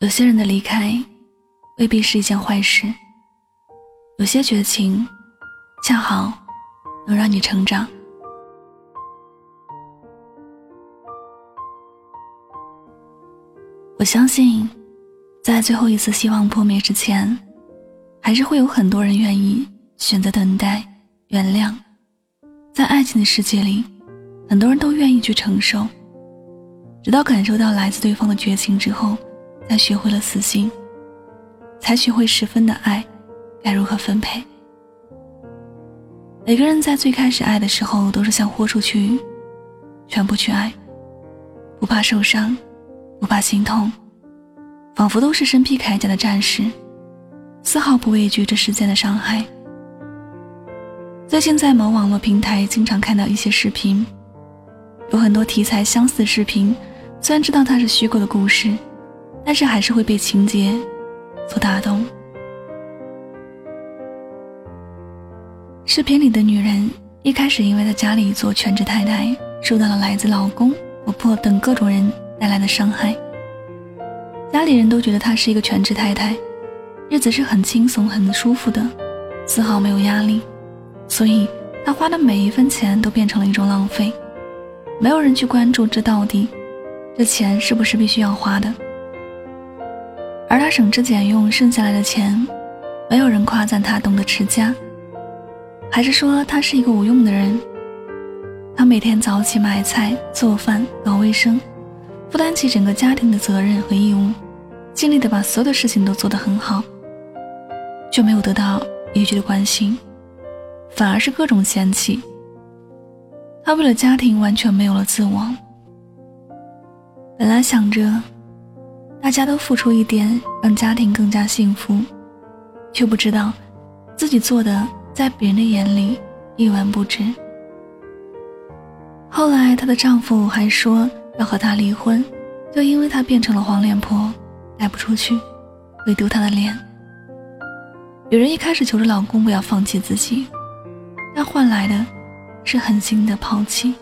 有些人的离开未必是一件坏事，有些绝情恰好能让你成长。我相信，在最后一次希望破灭之前，还是会有很多人愿意选择等待、原谅。在爱情的世界里，很多人都愿意去承受，直到感受到来自对方的绝情之后。才学会了死心，才学会十分的爱该如何分配。每个人在最开始爱的时候，都是想豁出去，全部去爱，不怕受伤，不怕心痛，仿佛都是身披铠甲的战士，丝毫不畏惧这世间的伤害。最近在某网络平台经常看到一些视频，有很多题材相似的视频，虽然知道它是虚构的故事。但是还是会被情节所打动。视频里的女人一开始因为在家里做全职太太，受到了来自老公、婆婆等各种人带来的伤害。家里人都觉得她是一个全职太太，日子是很轻松、很舒服的，丝毫没有压力，所以她花的每一分钱都变成了一种浪费。没有人去关注这到底，这钱是不是必须要花的。而他省吃俭用剩下来的钱，没有人夸赞他懂得持家，还是说他是一个无用的人？他每天早起买菜、做饭、搞卫生，负担起整个家庭的责任和义务，尽力的把所有的事情都做得很好，却没有得到一句的关心，反而是各种嫌弃。他为了家庭完全没有了自我，本来想着。大家都付出一点，让家庭更加幸福，却不知道自己做的在别人的眼里一文不值。后来，她的丈夫还说要和她离婚，就因为她变成了黄脸婆，带不出去，会丢她的脸。女人一开始求着老公不要放弃自己，但换来的是狠心的抛弃。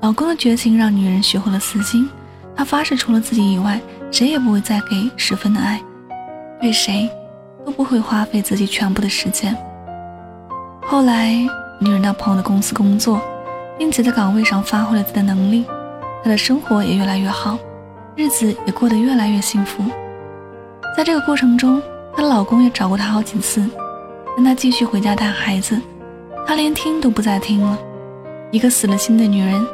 老公的绝情让女人学会了死心。她发誓，除了自己以外，谁也不会再给十分的爱，对谁都不会花费自己全部的时间。后来，女人到朋友的公司工作，并且在岗位上发挥了自己的能力，她的生活也越来越好，日子也过得越来越幸福。在这个过程中，她的老公也找过她好几次，让她继续回家带孩子，她连听都不再听了。一个死了心的女人，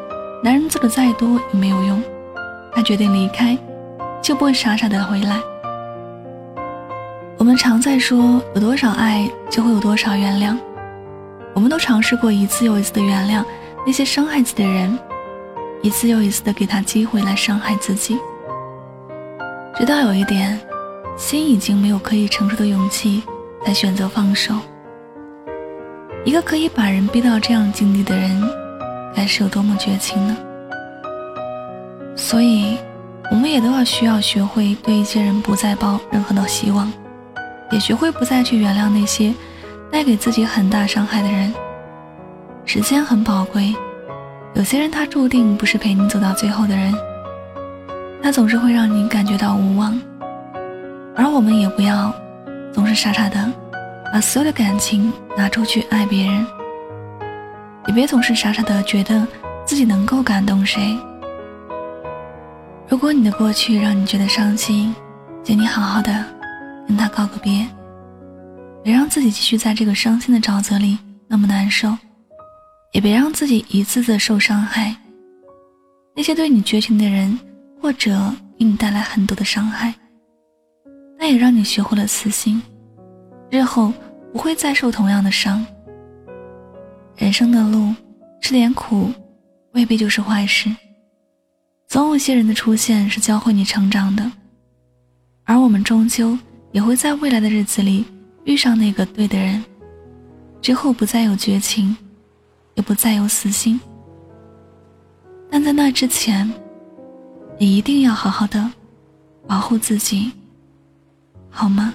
男人做的再多也没有用。他决定离开，就不会傻傻的回来。我们常在说，有多少爱就会有多少原谅。我们都尝试过一次又一次的原谅那些伤害自己的人，一次又一次的给他机会来伤害自己，直到有一点，心已经没有可以承受的勇气，才选择放手。一个可以把人逼到这样境地的人，该是有多么绝情呢？所以，我们也都要需要学会对一些人不再抱任何的希望，也学会不再去原谅那些带给自己很大伤害的人。时间很宝贵，有些人他注定不是陪你走到最后的人，他总是会让你感觉到无望。而我们也不要总是傻傻的把所有的感情拿出去爱别人，也别总是傻傻的觉得自己能够感动谁。如果你的过去让你觉得伤心，请你好好的跟他告个别，别让自己继续在这个伤心的沼泽里那么难受，也别让自己一次次受伤害。那些对你绝情的人，或者给你带来很多的伤害，那也让你学会了死心，日后不会再受同样的伤。人生的路，吃点苦，未必就是坏事。总有些人的出现是教会你成长的，而我们终究也会在未来的日子里遇上那个对的人，之后不再有绝情，也不再有死心。但在那之前，你一定要好好的保护自己，好吗？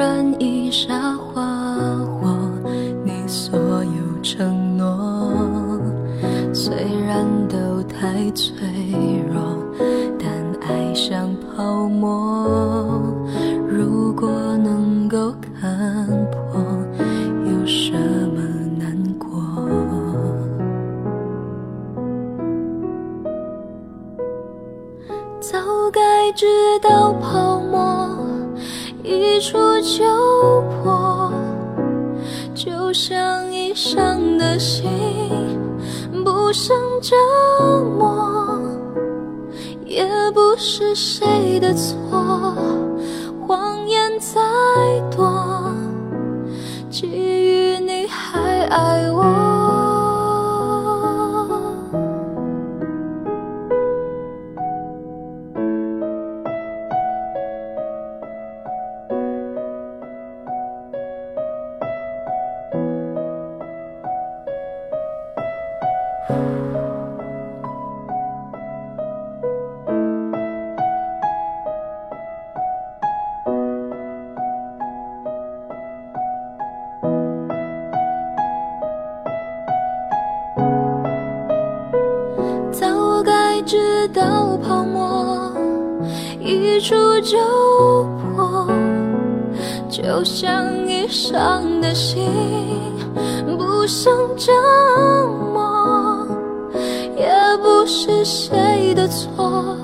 虽然已沙化过你所有承诺，虽然都太脆弱，但爱像泡沫。如果能够看破，有什么难过？早该知道泡沫。一触就破，就像已伤的心，不胜折磨，也不是谁的错，谎言再多，基于你还爱我。触就破，就像已伤的心不想折磨，也不是谁的错，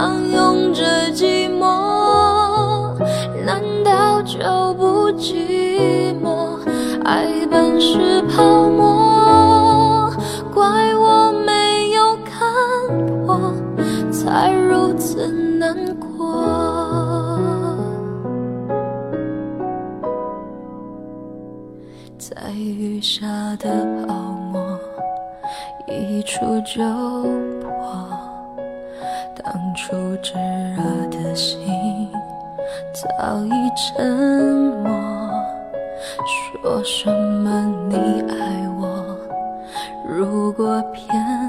相拥着寂寞，难道就不寂寞？爱本是泡沫，怪我没有看破，才如此难过。在雨下的泡沫，一触就。当初炙热的心早已沉默，说什么你爱我，如果骗。